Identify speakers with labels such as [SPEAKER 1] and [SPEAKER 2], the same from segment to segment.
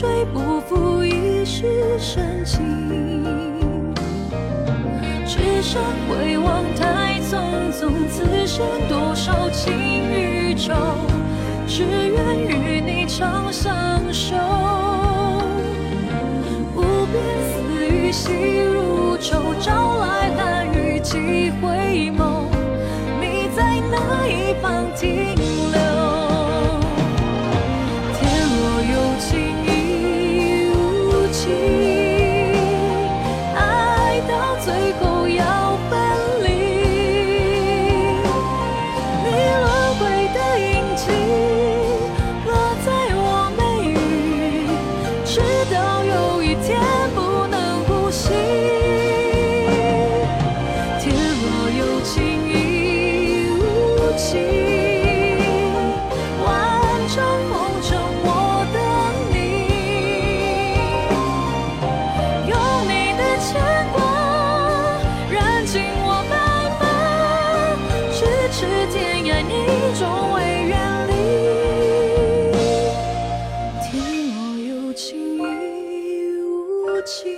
[SPEAKER 1] 水不负一世深情。只身回望太匆匆，此生多少情与愁，只愿与你长相守。无边丝雨细如愁，朝来寒雨几回眸，你在哪一方停情，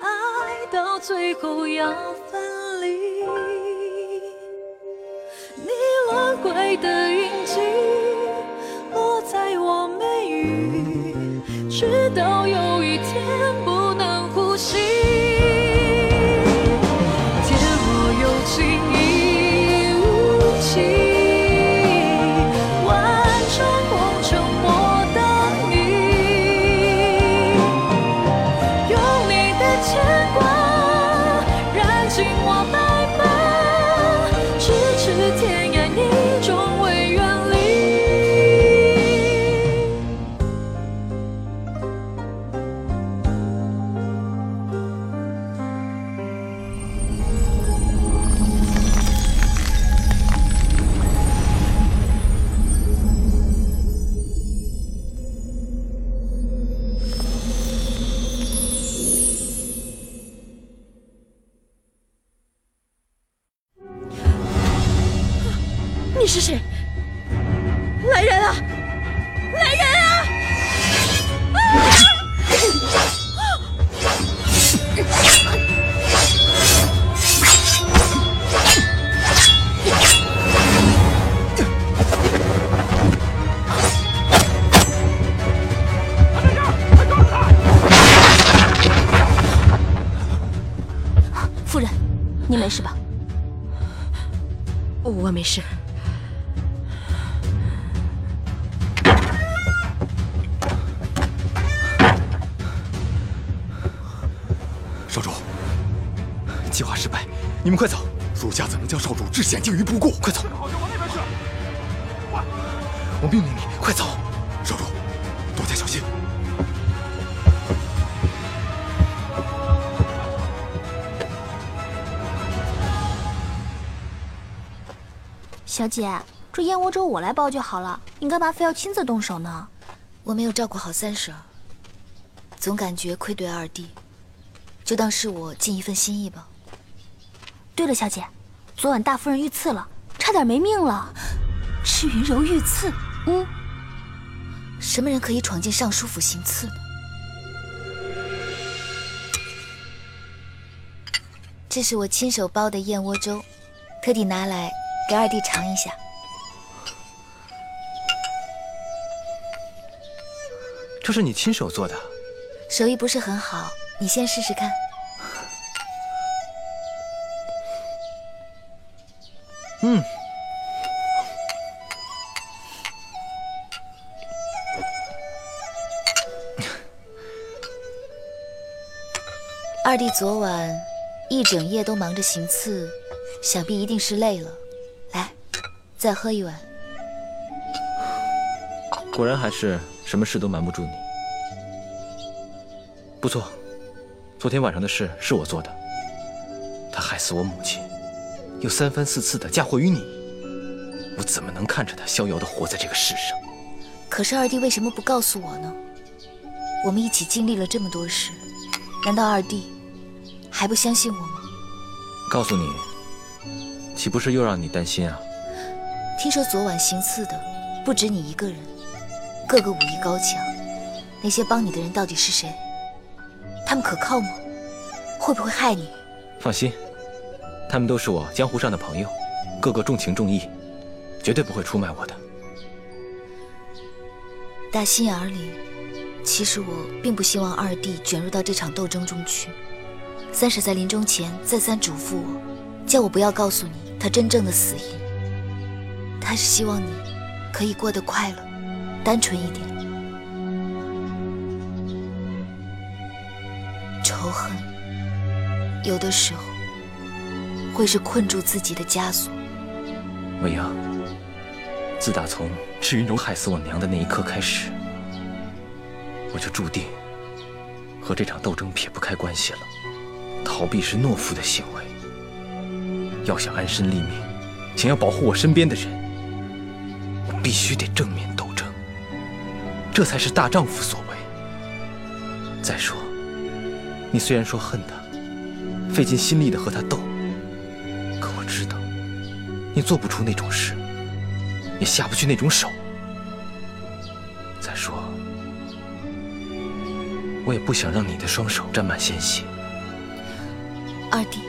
[SPEAKER 1] 爱到最后要分离。你轮回的印记落在我眉宇，直到有
[SPEAKER 2] 没事。
[SPEAKER 3] 少主，计划失败，你们快走！属下怎能将少主置险境于不顾？快走！我命令你，小
[SPEAKER 2] 姐，这燕窝粥我来包就好了，你干嘛非要亲自动手呢？
[SPEAKER 4] 我没有照顾好三婶，总感觉愧对二弟，就当是我尽一份心意吧。
[SPEAKER 2] 对了，小姐，昨晚大夫人遇刺了，差点没命了。赤云柔遇刺，嗯，
[SPEAKER 4] 什么人可以闯进尚书府行刺呢？这是我亲手包的燕窝粥，特地拿来给二弟尝一下。
[SPEAKER 5] 这是你亲手做的？
[SPEAKER 4] 手艺不是很好，你先试试看。
[SPEAKER 5] 嗯，
[SPEAKER 4] 二弟昨晚一整夜都忙着行刺，想必一定是累了。来，再喝一碗。
[SPEAKER 5] 果然还是什么事都瞒不住你。不错，昨天晚上的事是我做的。他害死我母亲，又三番四次的嫁祸于你，我怎么能看着他逍遥的活在这个世上？
[SPEAKER 4] 可是二弟为什么不告诉我呢？我们一起经历了这么多事，难道二弟还不相信我吗？
[SPEAKER 5] 告诉你，岂不是又让你担心啊？
[SPEAKER 4] 听说昨晚行刺的不止你一个人，个个武艺高强，那些帮你的人到底是谁？他们可靠吗？会不会害你？
[SPEAKER 5] 放心，他们都是我江湖上的朋友，个个重情重义，绝对不会出卖我的。
[SPEAKER 4] 打心眼里，其实我并不希望二弟卷入到这场斗争中去。三婶在临终前再三嘱咐我，叫我不要告诉你他真正的死因。还是希望你可以过得快乐、单纯一点。仇恨有的时候会是困住自己的枷锁。
[SPEAKER 5] 未央，自打从赤云柔害死我娘的那一刻开始，我就注定和这场斗争撇不开关系了。逃避是懦夫的行为。要想安身立命，想要保护我身边的人，必须得正面斗争，这才是大丈夫所为。再说，你虽然说恨他，费尽心力的和他斗，可我知道，你做不出那种事，也下不去那种手。再说，我也不想让你的双手沾满鲜血。
[SPEAKER 4] 二弟，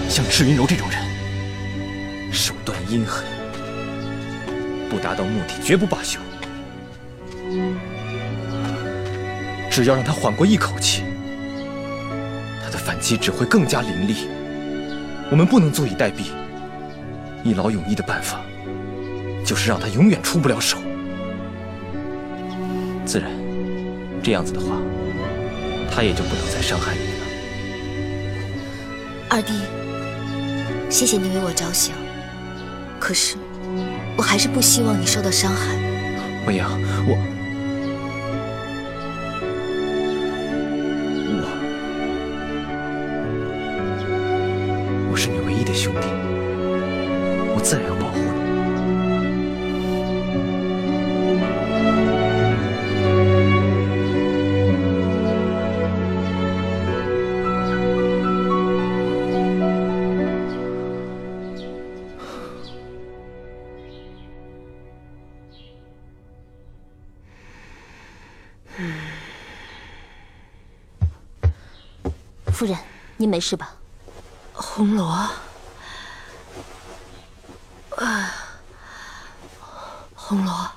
[SPEAKER 5] 像赤云柔这种人，手段阴狠，不达到目的绝不罢休。只要让他缓过一口气，他的反击只会更加凌厉。我们不能坐以待毙，一劳永逸的办法，就是让他永远出不了手。自然，这样子的话。他也就不能再伤害你了，
[SPEAKER 4] 二弟，谢谢你为我着想，可是我还是不希望你受到伤害。
[SPEAKER 5] 梦瑶，我
[SPEAKER 2] 没事吧？
[SPEAKER 6] 红罗，啊，红罗，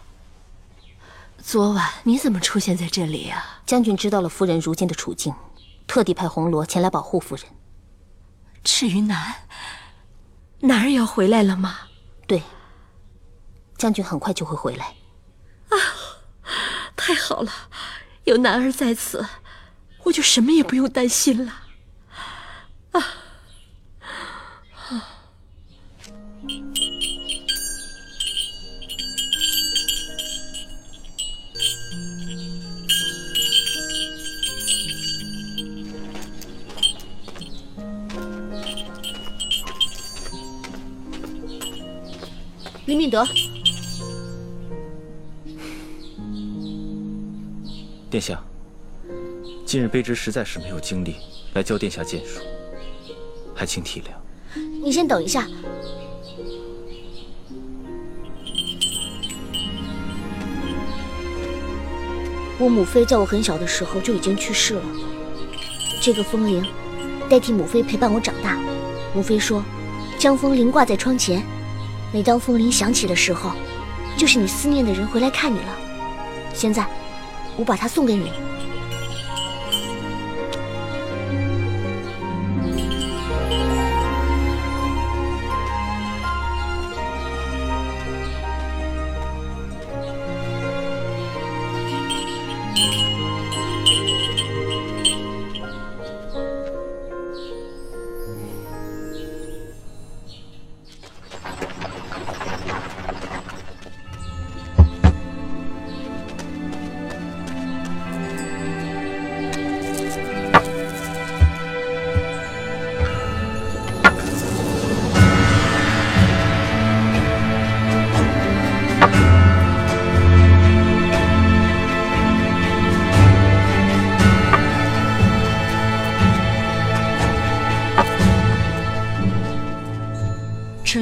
[SPEAKER 6] 昨晚你怎么出现在这里呀？
[SPEAKER 2] 将军知道了夫人如今的处境，特地派红罗前来保护夫人。
[SPEAKER 6] 赤云南，男儿要回来了吗？
[SPEAKER 2] 对，将军很快就会回来。
[SPEAKER 6] 啊，太好了，有男儿在此，我就什么也不用担心了。啊！
[SPEAKER 2] 林敏德，
[SPEAKER 5] 殿下，今日卑职实在是没有精力来教殿下剑术。还请体谅。
[SPEAKER 2] 你先等一下。我母妃在我很小的时候就已经去世了。这个风铃代替母妃陪伴我长大。母妃说，将风铃挂在窗前，每当风铃响起的时候，就是你思念的人回来看你了。现在，我把它送给你。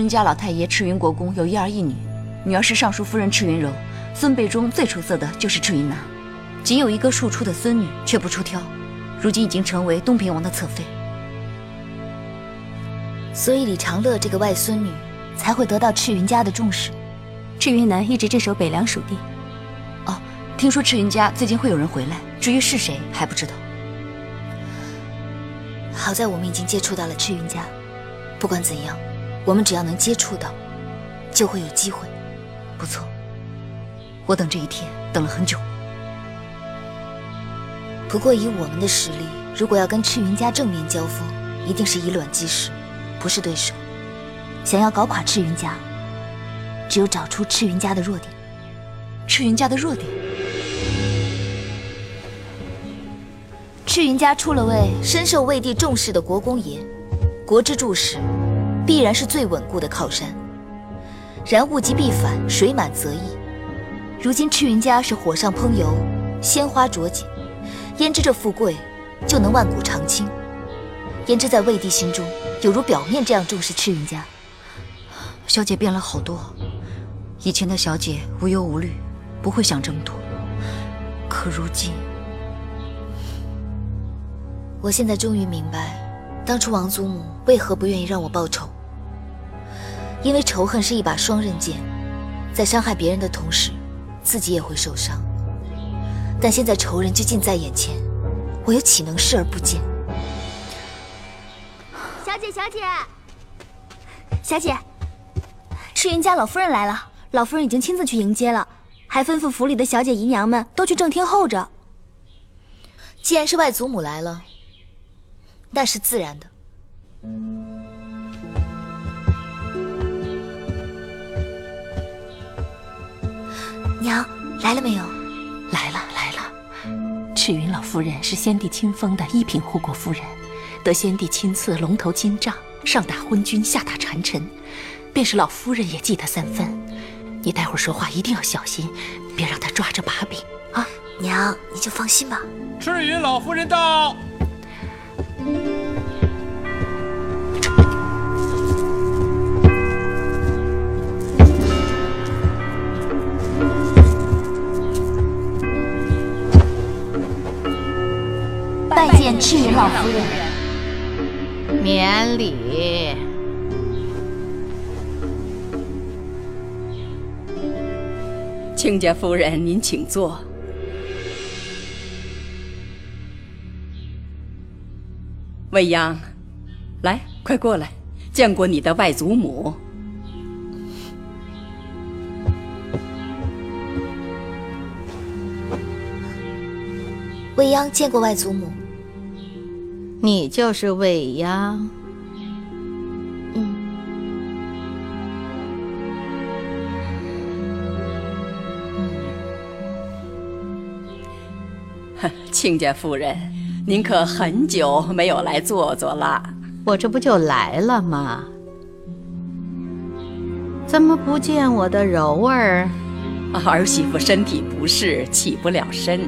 [SPEAKER 7] 家老太爷赤云国公有一儿一女，女儿是尚书夫人赤云柔，孙辈中最出色的就是赤云南，仅有一个庶出的孙女却不出挑，如今已经成为东平王的侧妃。
[SPEAKER 4] 所以李长乐这个外孙女才会得到赤云家的重视。
[SPEAKER 7] 赤云南一直镇守北凉属地。哦，听说赤云家最近会有人回来，至于是谁还不知道。
[SPEAKER 4] 好在我们已经接触到了赤云家，不管怎样，我们只要能接触到，就会有机会。
[SPEAKER 7] 不错，我等这一天等了很久。
[SPEAKER 4] 不过以我们的实力，如果要跟赤云家正面交锋，一定是以卵击石。不是对手，想要搞垮赤云家，只有找出赤云家的弱点。
[SPEAKER 7] 赤云家的弱点，
[SPEAKER 4] 赤云家出了位深受魏帝重视的国公爷，国之柱石，必然是最稳固的靠山。然物极必反，水满则溢。如今赤云家是火上烹油，鲜花着锦，焉知这富贵就能万古长青？焉知在魏帝心中？有如表面这样重视赤云家，
[SPEAKER 7] 小姐变了好多。以前的小姐无忧无虑，不会想这么多。可如今，
[SPEAKER 4] 我现在终于明白，当初王祖母为何不愿意让我报仇。因为仇恨是一把双刃剑，在伤害别人的同时，自己也会受伤。但现在仇人就近在眼前，我又岂能视而不见？
[SPEAKER 2] 小姐，小姐，小姐，赤云家老夫人来了。老夫人已经亲自去迎接了，还吩咐府里的小姐姨娘们都去正厅候着。
[SPEAKER 4] 既然是外祖母来了，那是自然的。娘来了没有？
[SPEAKER 6] 来了，来了。赤云老夫人是先帝亲封的一品护国夫人。得先帝亲赐龙头金杖，上打昏君，下打谗臣，便是老夫人也记得三分。你待会儿说话一定要小心，别让他抓着把柄啊！
[SPEAKER 4] 娘，你就放心吧。
[SPEAKER 8] 赤云老夫人到。
[SPEAKER 4] 拜见赤云老夫人。
[SPEAKER 9] 免礼，
[SPEAKER 10] 亲家夫人，您请坐。未央，来，快过来，见过你的外祖母。
[SPEAKER 4] 未央见过外祖母。
[SPEAKER 9] 你就是伟呀，
[SPEAKER 4] 嗯。
[SPEAKER 10] 亲家夫人，您可很久没有来坐坐了？
[SPEAKER 9] 我这不就来了吗？怎么不见我的柔儿？
[SPEAKER 10] 儿媳妇身体不适，起不了身。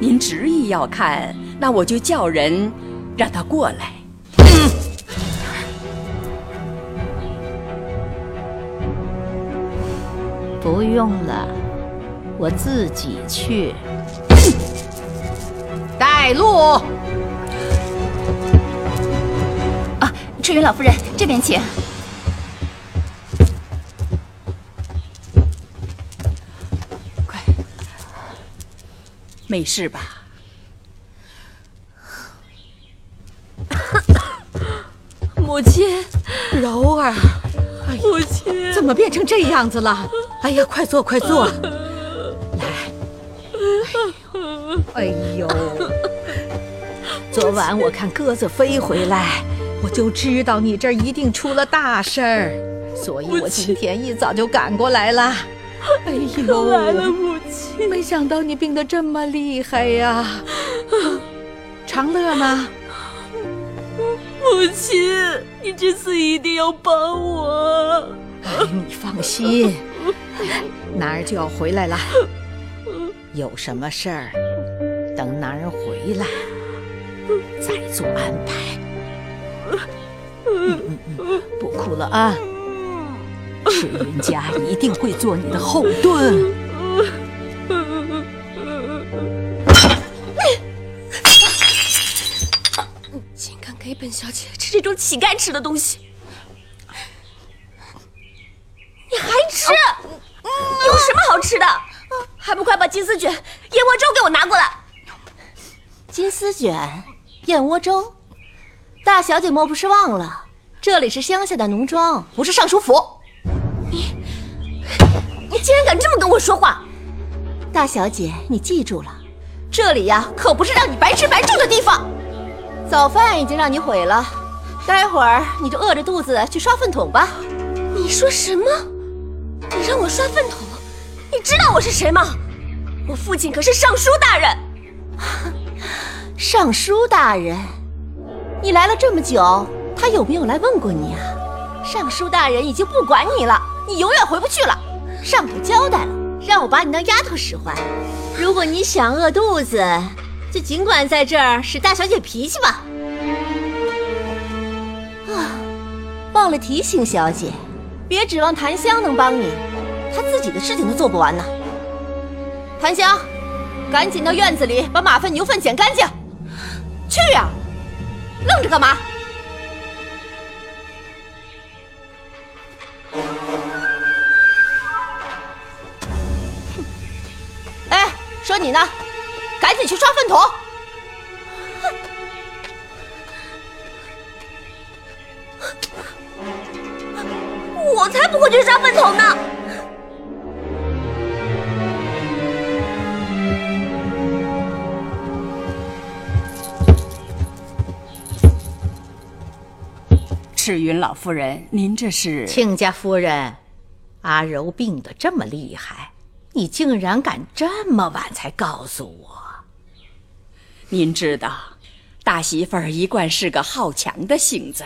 [SPEAKER 10] 您执意要看。那我就叫人让他过来。
[SPEAKER 9] 不用了，我自己去。带路。
[SPEAKER 2] 啊，赤云老夫人，这边请。
[SPEAKER 10] 快，没事吧？
[SPEAKER 6] 母亲，
[SPEAKER 9] 柔儿，
[SPEAKER 6] 母亲，
[SPEAKER 9] 怎么变成这样子了？哎呀，快坐，快坐，来。哎呦，昨晚我看鸽子飞回来，我就知道你这儿一定出了大事儿，所以我今天一早就赶过来了。哎呦，
[SPEAKER 6] 来了，母亲，
[SPEAKER 9] 没想到你病得这么厉害呀。长乐呢？
[SPEAKER 6] 母亲，你这次一定要帮我。
[SPEAKER 9] 你放心，男儿就要回来了。有什么事儿，等男儿回来再做安排。不哭了啊，赤云家一定会做你的后盾。
[SPEAKER 1] 本小姐吃这种乞丐吃的东西！你还吃？有什么好吃的？还不快把金丝卷、燕窝粥给我拿过来！
[SPEAKER 6] 金丝卷、燕窝粥，大小姐莫不是忘了，这里是乡下的农庄，不是尚书府。
[SPEAKER 1] 你，你竟然敢这么跟我说话！
[SPEAKER 6] 大小姐，你记住了，这里呀可不是让你白吃白住的地方。早饭已经让你毁了，待会儿你就饿着肚子去刷粪桶吧。
[SPEAKER 1] 你说什么？你让我刷粪桶？你知道我是谁吗？我父亲可是尚书大人。
[SPEAKER 6] 尚书大人，你来了这么久，他有没有来问过你啊？尚书大人已经不管你了，你永远回不去了。上头交代了，让我把你当丫头使唤。如果你想饿肚子，就尽管在这儿使大小姐脾气吧。啊，忘了提醒小姐，别指望檀香能帮你，她自己的事情都做不完呢。檀香，赶紧到院子里把马粪、牛粪捡干净。去呀，愣着干嘛？哎，说你呢，赶紧去刷粪桶。
[SPEAKER 1] 我才不会去刷粪桶呢！
[SPEAKER 10] 赤云老夫人，您这是？
[SPEAKER 9] 亲家夫人，阿柔病得这么厉害，你竟然敢这么晚才告诉我？
[SPEAKER 10] 您知道，大媳妇儿一贯是个好强的性子。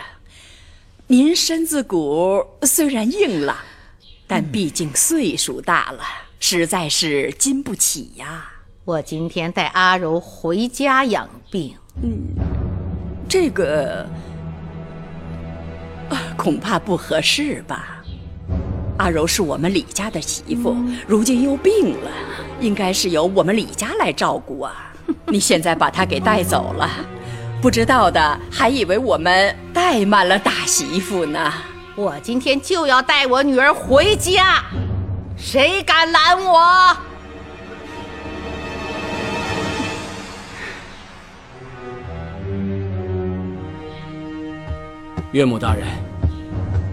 [SPEAKER 10] 您身子骨虽然硬朗，但毕竟岁数大了，实在是经不起呀。
[SPEAKER 9] 我今天带阿柔回家养病。
[SPEAKER 10] 嗯，这个。恐怕不合适吧。阿柔是我们李家的媳妇，如今又病了，应该是由我们李家来照顾啊。你现在把她给带走了，不知道的还以为我们怠慢了大媳妇呢。
[SPEAKER 9] 我今天就要带我女儿回家，谁敢拦我？
[SPEAKER 11] 岳母大人，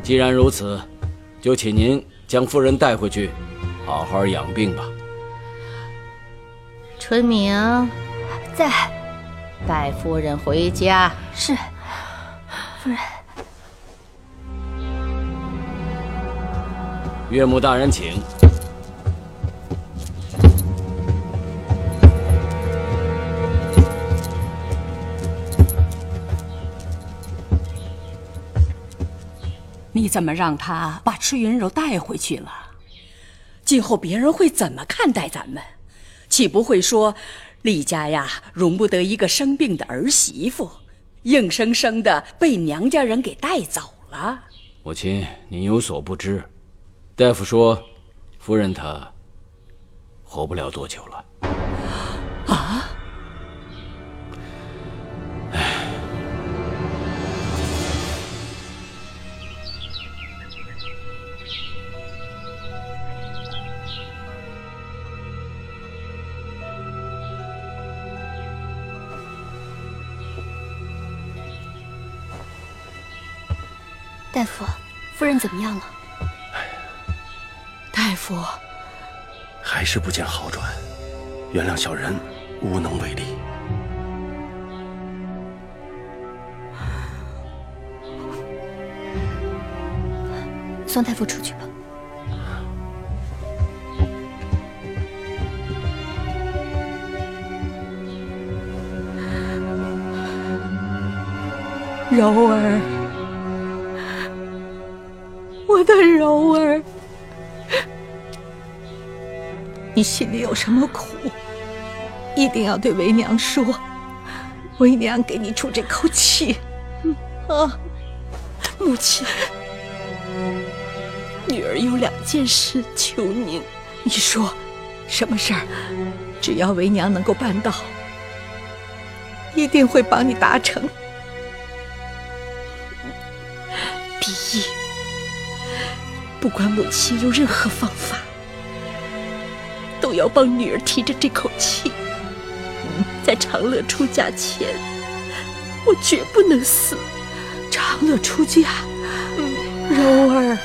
[SPEAKER 11] 既然如此，就请您将夫人带回去，好好养病吧。
[SPEAKER 9] 春明，
[SPEAKER 6] 在，
[SPEAKER 9] 带夫人回家。
[SPEAKER 6] 是，夫人。
[SPEAKER 11] 岳母大人，请。
[SPEAKER 10] 你怎么让他把赤云柔带回去了？今后别人会怎么看待咱们？岂不会说李家呀容不得一个生病的儿媳妇，硬生生的被娘家人给带走了？
[SPEAKER 11] 母亲，您有所不知，大夫说，夫人她活不了多久了。
[SPEAKER 10] 啊？
[SPEAKER 1] 怎么样了？
[SPEAKER 9] 大夫，
[SPEAKER 12] 还是不见好转，原谅小人无能为力。
[SPEAKER 1] 送大夫出去吧。
[SPEAKER 9] 柔儿。我的柔儿，你心里有什么苦，一定要对为娘说，为娘给你出这口气。啊，母亲，
[SPEAKER 13] 女儿有两件事求您。
[SPEAKER 9] 你说，什么事儿？只要为娘能够办到，一定会帮你达成。
[SPEAKER 13] 第一，不管母亲用任何方法，都要帮女儿提着这口气。在长乐出嫁前，我绝不能死。
[SPEAKER 9] 长乐出嫁，柔儿，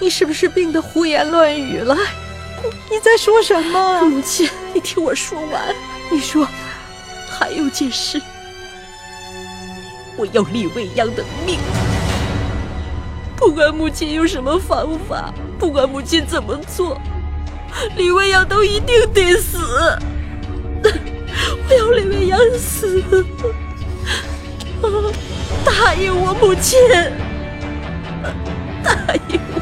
[SPEAKER 9] 你是不是病得胡言乱语了？你在说什么？
[SPEAKER 13] 母亲，你听我说完。
[SPEAKER 9] 你说，
[SPEAKER 13] 还有件事，我要李未央的命。不管母亲用什么方法，不管母亲怎么做，李未央都一定得死。我要李未央死！答应我，母亲，答应我。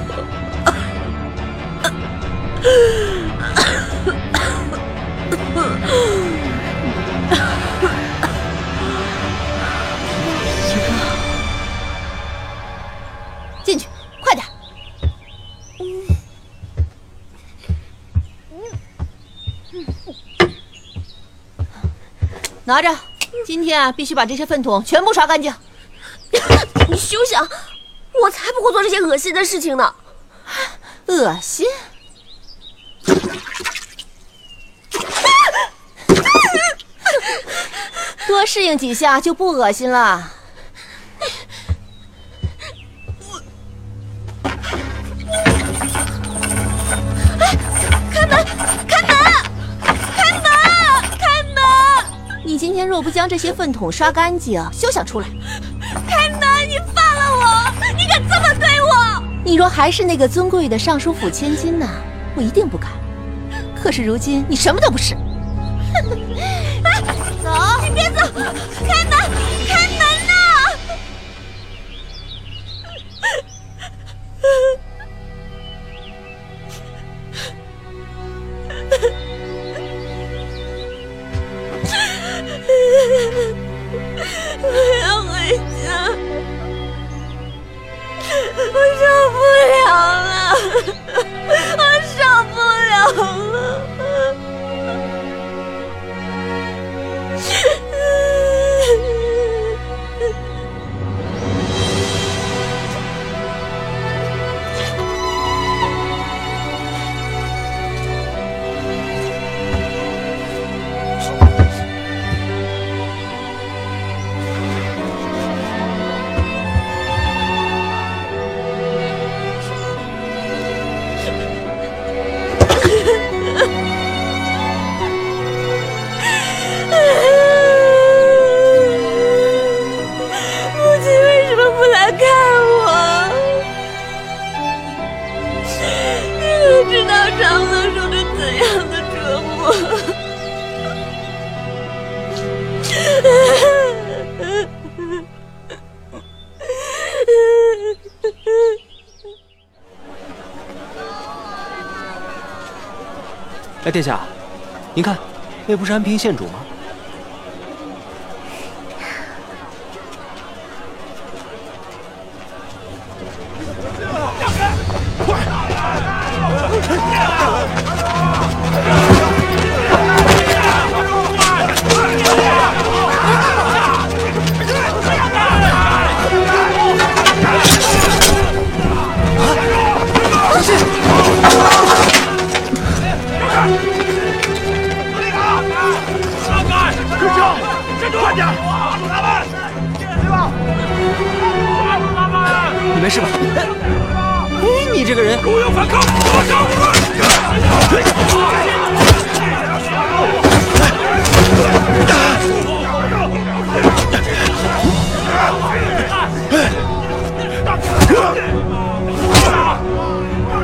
[SPEAKER 6] 拿着，今天啊，必须把这些粪桶全部刷干净。
[SPEAKER 14] 你休想！我才不会做这些恶心的事情呢。
[SPEAKER 6] 恶心？多适应几下就不恶心了。天若不将这些粪桶刷干净，休想出来！
[SPEAKER 14] 开门！你放了我！你敢这么对我？
[SPEAKER 6] 你若还是那个尊贵的尚书府千金呢，我一定不敢。可是如今你什么都不是。
[SPEAKER 15] 殿下，您看，那不是安平县主吗？
[SPEAKER 12] 快点！抓住他们！对吧？
[SPEAKER 15] 抓住他们你没事吧？哎，你这个人！
[SPEAKER 12] 如有反抗，我杀！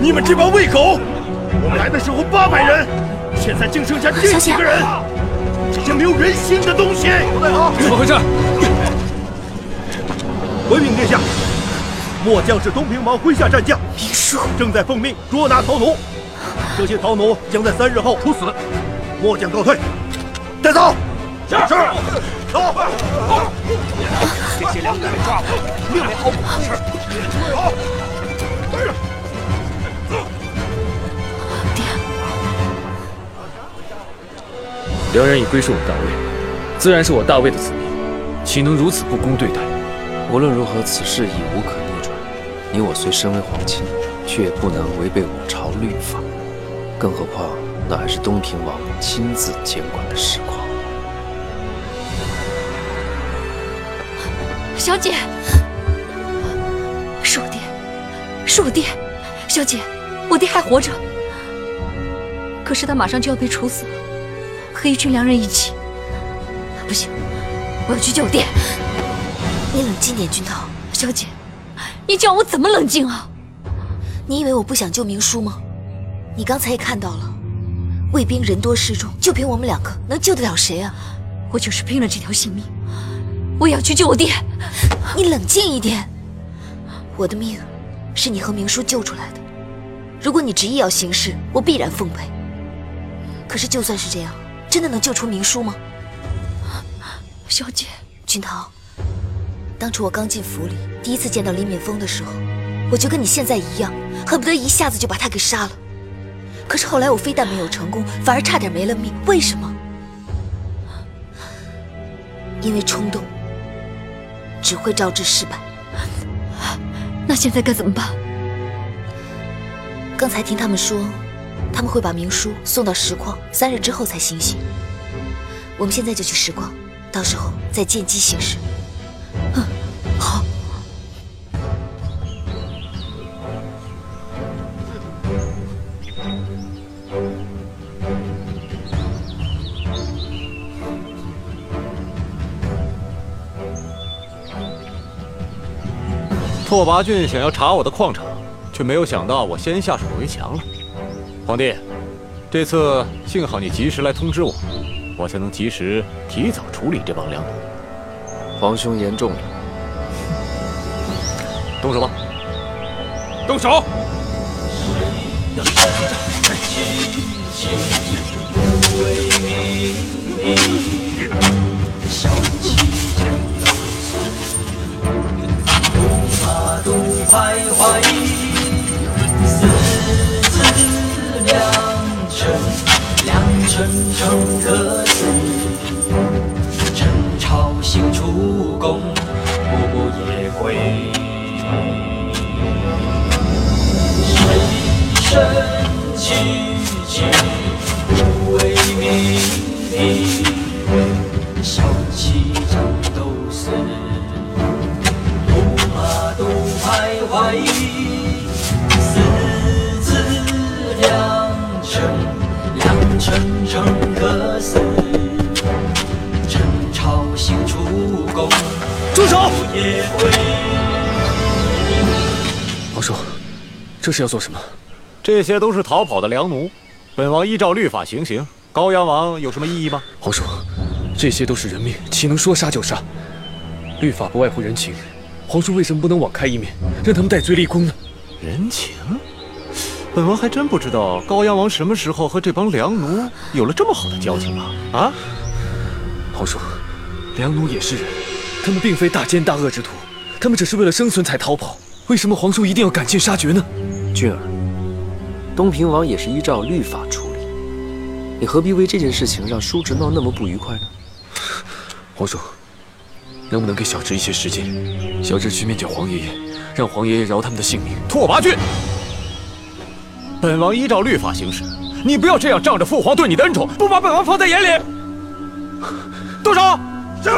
[SPEAKER 12] 你们这帮喂狗！我们来的时候八百人，现在竟剩下这几个人，这些没有人性的东西！
[SPEAKER 5] 怎么回事？
[SPEAKER 12] 回禀殿下，末将是东平王麾下战将，正在奉命捉拿逃奴，这些逃奴将在三日后处死。末将告退，带走。是是，走。
[SPEAKER 15] 这些两个被抓捕，并没好果子吃。
[SPEAKER 12] 走。
[SPEAKER 15] 两人已归顺我大魏，自然是我大魏的子民，岂能如此不公对待？
[SPEAKER 16] 无论如何，此事已无可逆转。你我虽身为皇亲，却也不能违背我朝律法。更何况，那还是东平王亲自监管的实况。
[SPEAKER 4] 小姐，是我爹，是我爹，小姐，我爹还活着。可是他马上就要被处死了，和一群良人一起。不行，我要去救我爹。你冷静点，君涛。小姐，你叫我怎么冷静啊？你以为我不想救明叔吗？你刚才也看到了，卫兵人多势众，就凭我们两个，能救得了谁啊？我就是拼了这条性命，我也要去救我爹。你冷静一点，我的命是你和明叔救出来的。如果你执意要行事，我必然奉陪。可是就算是这样，真的能救出明叔吗？小姐，君桃，当初我刚进府里，第一次见到李敏峰的时候，我就跟你现在一样，恨不得一下子就把他给杀了。可是后来我非但没有成功，反而差点没了命。为什么？因为冲动只会招致失败。那现在该怎么办？刚才听他们说，他们会把明叔送到石矿，三日之后才行刑。我们现在就去石矿，到时候再见机行事。嗯，好。
[SPEAKER 8] 拓跋浚想要查我的矿场，却没有想到我先下手为强了。皇帝，这次幸好你及时来通知我，我才能及时提早处理这帮良奴。
[SPEAKER 16] 皇兄言重了，
[SPEAKER 8] 动手吧！动手！
[SPEAKER 17] 良辰成科死。陈朝兴出宫，不夜归。谁深戚
[SPEAKER 15] 皇叔，这是要做什么？
[SPEAKER 8] 这些都是逃跑的良奴，本王依照律法行刑。高阳王有什么异议吗？
[SPEAKER 15] 皇叔，这些都是人命，岂能说杀就杀？律法不外乎人情。皇叔为什么不能网开一面，让他们戴罪立功呢？
[SPEAKER 8] 人情，本王还真不知道高阳王什么时候和这帮良奴有了这么好的交情啊！啊，
[SPEAKER 15] 皇叔，良奴也是人，他们并非大奸大恶之徒，他们只是为了生存才逃跑。为什么皇叔一定要赶尽杀绝呢？
[SPEAKER 16] 俊儿，东平王也是依照律法处理，你何必为这件事情让叔侄闹那么不愉快呢？
[SPEAKER 15] 皇叔。能不能给小侄一些时间？小侄去面见皇爷爷，让皇爷爷饶他们的性命。
[SPEAKER 8] 拓跋浚，本王依照律法行事，你不要这样仗着父皇对你的恩宠，不把本王放在眼里。动手！
[SPEAKER 12] 是。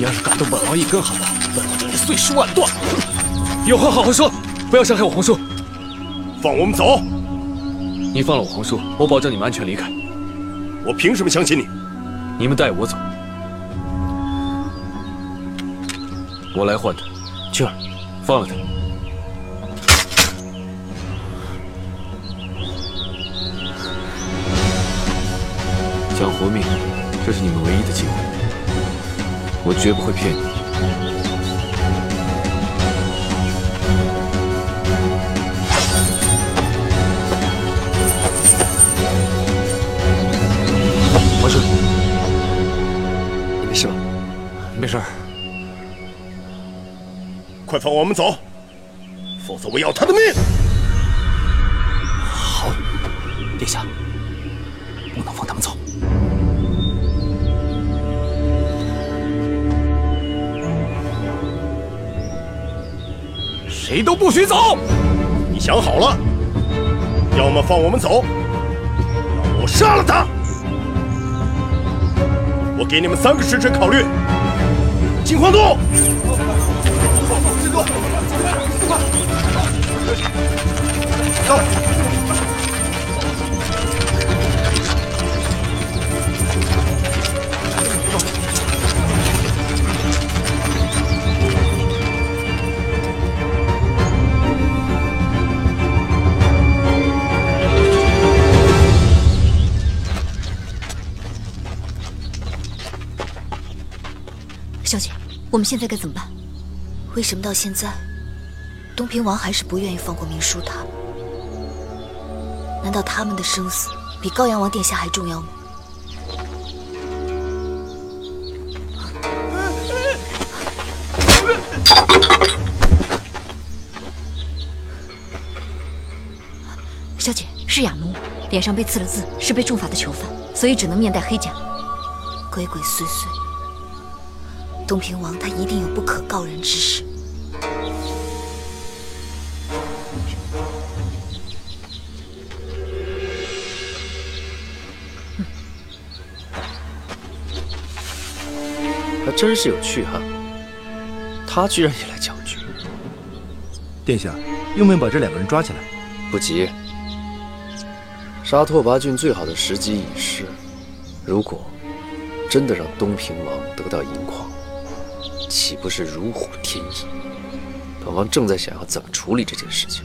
[SPEAKER 8] 你要是敢动本王一根毫毛，本王将你碎尸万段！
[SPEAKER 15] 有话好好说，不要伤害我皇叔。
[SPEAKER 12] 放我们走！
[SPEAKER 15] 你放了我皇叔，我保证你们安全离开。
[SPEAKER 12] 我凭什么相信你？
[SPEAKER 15] 你们带我走，我来换他。
[SPEAKER 16] 俊儿，
[SPEAKER 15] 放了他。想活命，这是你们唯一的机会，我绝不会骗你。
[SPEAKER 16] 王叔，你没事吧？
[SPEAKER 8] 没事儿。
[SPEAKER 12] 快放我们走，否则我要他的命！
[SPEAKER 8] 谁都不许走！
[SPEAKER 12] 你想好了，要么放我们走，要么我杀了他。我给你们三个时辰考虑。金黄度，走。
[SPEAKER 4] 我们现在该怎么办？为什么到现在，东平王还是不愿意放过明叔他们？难道他们的生死比高阳王殿下还重要吗？
[SPEAKER 7] 小姐是哑奴，脸上被刺了字，是被重罚的囚犯，所以只能面带黑甲。
[SPEAKER 4] 鬼鬼祟祟，东平王他一定有不可告人之事。
[SPEAKER 16] 还真是有趣哈。他居然也来搅局。
[SPEAKER 12] 殿下，用不用把这两个人抓起来？
[SPEAKER 16] 不急，杀拓跋浚最好的时机已逝。如果真的让东平王得到银矿，岂不是如虎添翼？本王正在想要怎么处理这件事情，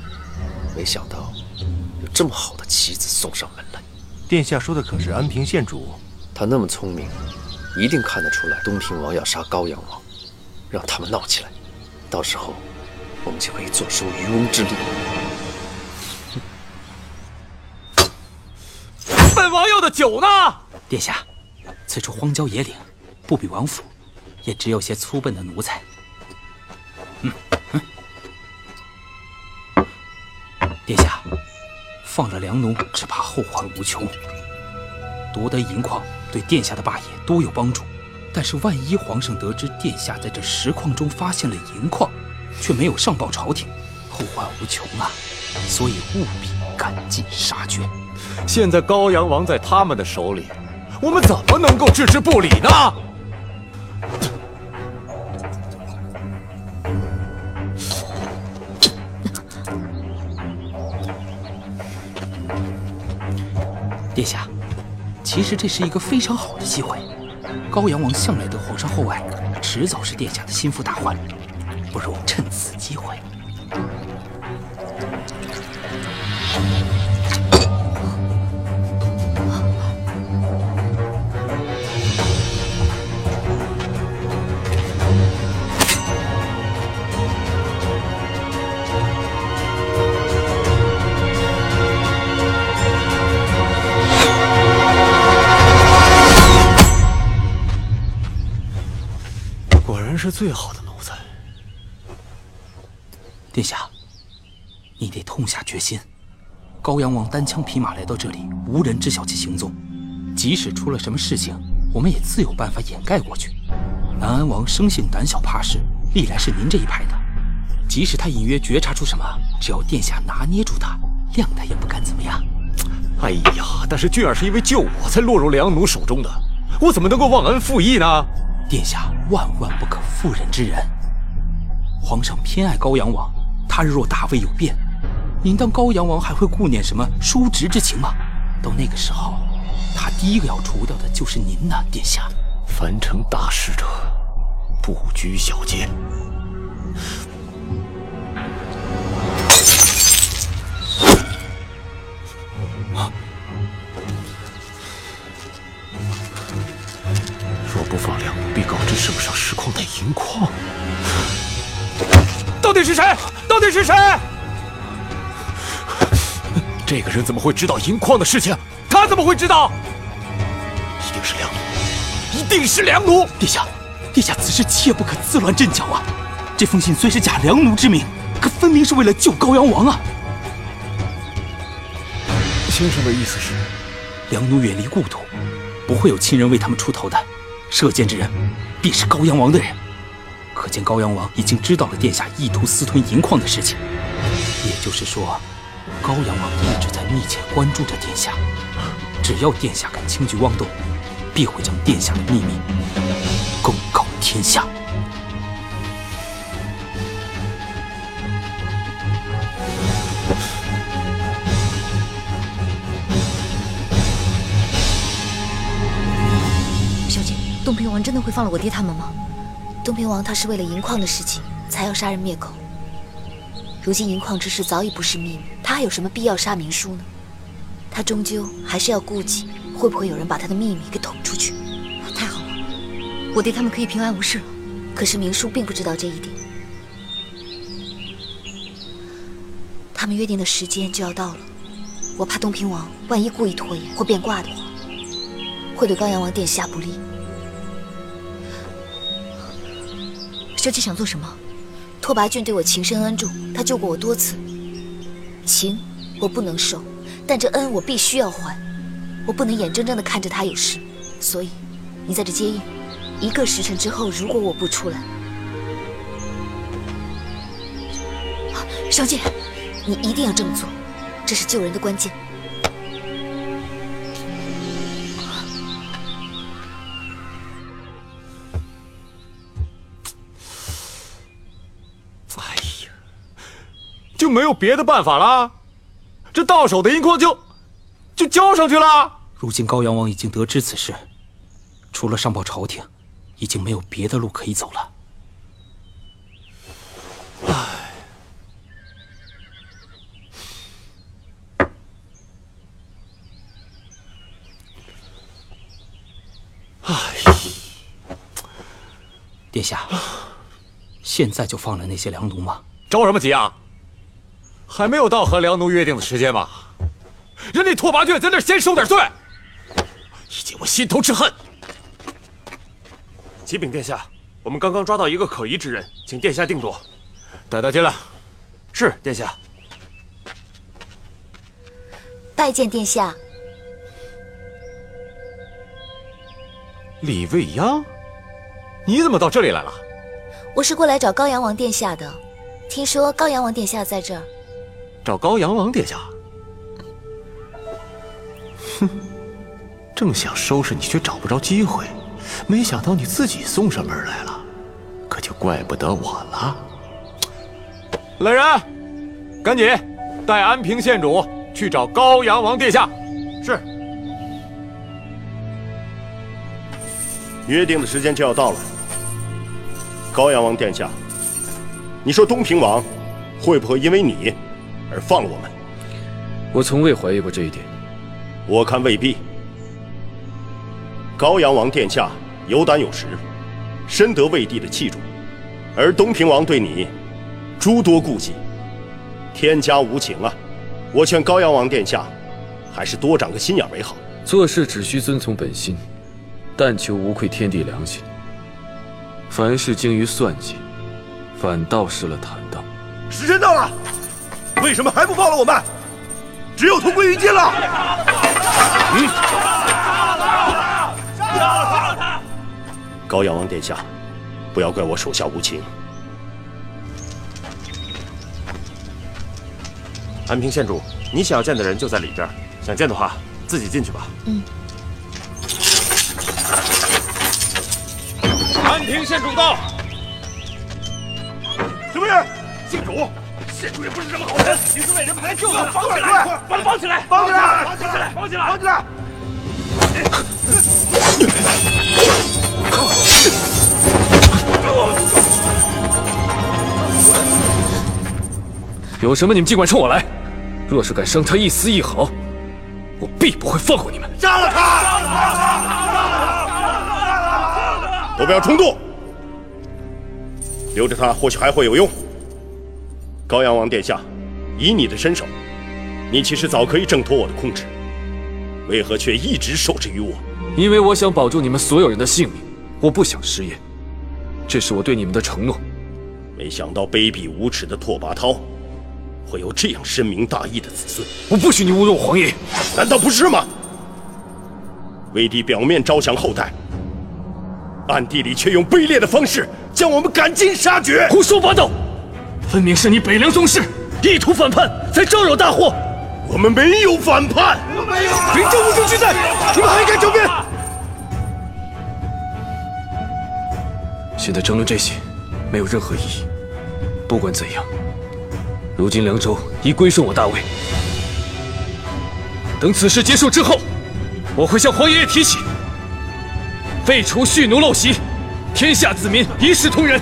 [SPEAKER 16] 没想到有这么好的棋子送上门来。
[SPEAKER 12] 殿下说的可是安平县主？
[SPEAKER 16] 他那么聪明，一定看得出来东平王要杀高阳王，让他们闹起来，到时候我们就可以坐收渔翁之利。
[SPEAKER 8] 本王要的酒呢？
[SPEAKER 18] 殿下，此处荒郊野岭，不比王府，也只有些粗笨的奴才。嗯嗯，殿下，放了良奴，只怕后患无穷。夺得银矿对殿下的霸业多有帮助，但是万一皇上得知殿下在这石矿中发现了银矿，却没有上报朝廷，后患无穷啊！所以务必赶尽杀绝。
[SPEAKER 8] 现在高阳王在他们的手里，我们怎么能够置之不理呢？
[SPEAKER 18] 其实这是一个非常好的机会。高阳王向来得皇上厚爱，迟早是殿下的心腹大患，不如趁此机会。
[SPEAKER 8] 是最好的奴才。
[SPEAKER 18] 殿下，你得痛下决心。高阳王单枪匹马来到这里，无人知晓其行踪。即使出了什么事情，我们也自有办法掩盖过去。南安王生性胆小怕事，历来是您这一派的。即使他隐约觉察出什么，只要殿下拿捏住他，谅他也不敢怎么样。
[SPEAKER 8] 哎呀，但是俊儿是因为救我才落入良奴手中的，我怎么能够忘恩负义呢？
[SPEAKER 18] 殿下万万不可妇人之仁。皇上偏爱高阳王，他日若大位有变，您当高阳王还会顾念什么叔侄之情吗？到那个时候，他第一个要除掉的就是您呐，殿下。
[SPEAKER 8] 凡成大事者，不拘小节。若不放梁奴，必告知圣上实况的银矿。到底是谁？到底是谁？这个人怎么会知道银矿的事情？他怎么会知道？一定是梁奴，一定是梁奴！
[SPEAKER 18] 殿下，殿下，此事切不可自乱阵脚啊！这封信虽是假梁奴之名，可分明是为了救高阳王啊！
[SPEAKER 8] 先生的意思是，
[SPEAKER 18] 梁奴远离故土，不会有亲人为他们出头的。射箭之人，必是高阳王的人。可见高阳王已经知道了殿下意图私吞银矿的事情，也就是说，高阳王一直在密切关注着殿下。只要殿下敢轻举妄动，必会将殿下的秘密公告天下。
[SPEAKER 4] 东平王真的会放了我爹他们吗？东平王他是为了银矿的事情才要杀人灭口。如今银矿之事早已不是秘密，他还有什么必要杀明叔呢？他终究还是要顾忌会不会有人把他的秘密给捅出去。
[SPEAKER 7] 太好了，我爹他们可以平安无事了。
[SPEAKER 4] 可是明叔并不知道这一点。他们约定的时间就要到了，我怕东平王万一故意拖延或变卦的话，会对高阳王殿下不利。
[SPEAKER 7] 小姐想做什么？
[SPEAKER 4] 拓跋浚对我情深恩重，他救过我多次。情我不能受，但这恩我必须要还。我不能眼睁睁地看着他有事，所以你在这接应。一个时辰之后，如果我不出来，小姐，你一定要这么做，这是救人的关键。
[SPEAKER 8] 没有别的办法了？这到手的银矿就就交上去了？
[SPEAKER 18] 如今高阳王已经得知此事，除了上报朝廷，已经没有别的路可以走了。
[SPEAKER 8] 唉，唉，
[SPEAKER 18] 殿下，现在就放了那些良奴吗？
[SPEAKER 8] 着什么急啊？还没有到和梁奴约定的时间吧？人家拓跋浚在那儿先受点罪，以解我心头之恨。
[SPEAKER 12] 启禀殿下，我们刚刚抓到一个可疑之人，请殿下定夺。
[SPEAKER 8] 带他进来。
[SPEAKER 12] 是，殿下。
[SPEAKER 4] 拜见殿下。
[SPEAKER 8] 李未央，你怎么到这里来了？
[SPEAKER 4] 我是过来找高阳王殿下的，听说高阳王殿下在这儿。
[SPEAKER 8] 找高阳王殿下？哼，正想收拾你，却找不着机会。没想到你自己送上门来了，可就怪不得我了。来人，赶紧带安平县主去找高阳王殿下。
[SPEAKER 12] 是。约定的时间就要到了，高阳王殿下，你说东平王会不会因为你而放了我们？
[SPEAKER 16] 我从未怀疑过这一点。
[SPEAKER 12] 我看未必。高阳王殿下有胆有识，深得魏帝的器重，而东平王对你诸多顾忌，天家无情啊！我劝高阳王殿下还是多长个心眼为好。
[SPEAKER 16] 做事只需遵从本心，但求无愧天地良心。凡事精于算计，反倒失了坦荡。
[SPEAKER 12] 时辰到了，为什么还不放了我们？只有同归于尽了。嗯。高阳王殿下，不要怪我手下无情。安平县主，你想要见的人就在里边，想见的话自己进去吧。
[SPEAKER 4] 嗯。
[SPEAKER 8] 安平县主到。
[SPEAKER 12] 什么人？
[SPEAKER 8] 县主。县主也不是什么好人，你是为人派来救他的，
[SPEAKER 12] 绑起
[SPEAKER 8] 来，把他绑起来，
[SPEAKER 12] 绑起来，
[SPEAKER 8] 绑起来，绑起来，绑起来。
[SPEAKER 15] 有什么你们尽管冲我来，若是敢伤他一丝一毫，我必不会放过你们。
[SPEAKER 12] 杀了他杀了他！都不要冲动，留着他或许还会有用。高阳王殿下，以你的身手，你其实早可以挣脱我的控制，为何却一直受制于我？
[SPEAKER 15] 因为我想保住你们所有人的性命，我不想失业，这是我对你们的承诺。
[SPEAKER 12] 没想到卑鄙无耻的拓跋焘，会有这样深明大义的子孙。
[SPEAKER 15] 我不许你侮辱皇爷，
[SPEAKER 12] 难道不是吗？魏帝表面招降后代，暗地里却用卑劣的方式将我们赶尽杀绝。
[SPEAKER 15] 胡说八道！分明是你北凉宗室意图反叛，才招惹大祸。
[SPEAKER 12] 我们没有反叛，
[SPEAKER 15] 凭这无证俱在，你们还敢狡辩？现在争论这些没有任何意义。不管怎样，如今凉州已归顺我大魏。等此事结束之后，我会向皇爷爷提起，废除蓄奴陋习，天下子民一视同仁。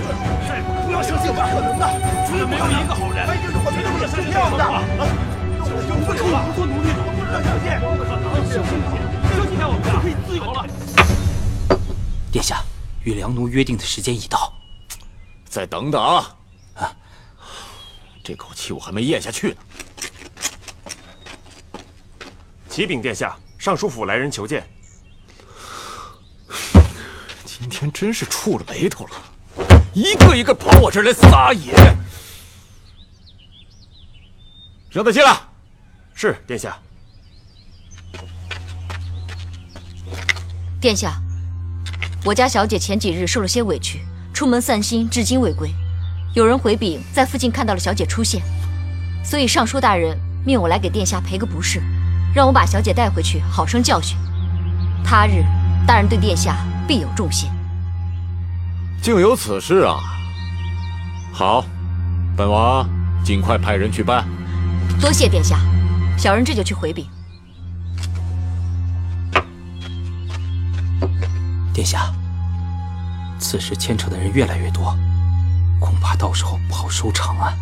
[SPEAKER 12] 不要相信，不可能的，绝对没有一个好人。绝对也是这样的。我们可以不做奴隶，我们不能相信。相信在我们就可以自由了。
[SPEAKER 18] 殿下，与良奴约定的时间已到。
[SPEAKER 8] 再等等啊！啊，这口气我还没咽下去呢。
[SPEAKER 19] 启禀殿下，尚书府来人求见。
[SPEAKER 8] 今天真是触了霉头了，一个一个跑我这儿来撒野。让他进来。
[SPEAKER 19] 是，殿下。
[SPEAKER 7] 殿下，我家小姐前几日受了些委屈，出门散心，至今未归。有人回禀，在附近看到了小姐出现，所以尚书大人命我来给殿下赔个不是，让我把小姐带回去，好生教训。他日，大人对殿下必有重谢。
[SPEAKER 8] 竟有此事啊！好，本王尽快派人去办。
[SPEAKER 7] 多谢殿下，小人这就去回禀。
[SPEAKER 18] 殿下，此事牵扯的人越来越多，恐怕到时候不好收场啊。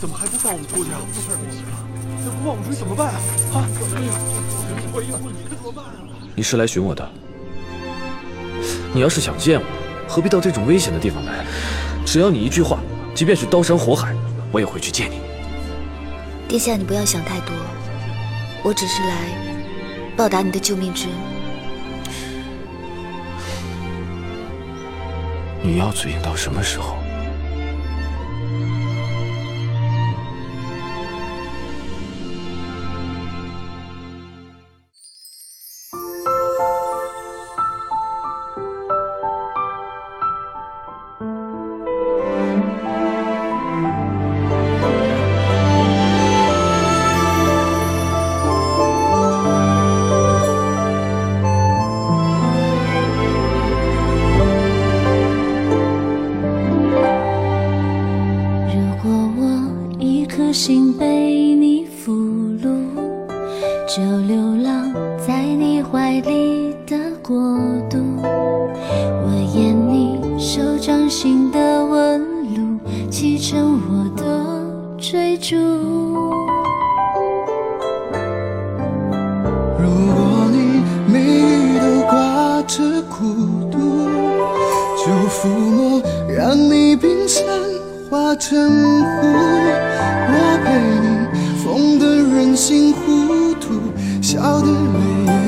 [SPEAKER 12] 怎么还不放我们出去啊？这事儿不行，不放我们出去怎么办啊？啊！哎呀，万一不理他怎么办啊？
[SPEAKER 15] 你是来寻我的？你要是想见我，何必到这种危险的地方来？只要你一句话，即便是刀山火海，我也会去见你。
[SPEAKER 7] 殿下，你不要想太多，我只是来报答你的救命之恩。
[SPEAKER 15] 你要嘴硬到什么时候？
[SPEAKER 20] 我演你手掌心的纹路，启程我的追逐。
[SPEAKER 21] 如果你每日都挂着孤独，就抚摸，让你冰山化成湖。我陪你疯得任性糊涂，笑得泪眼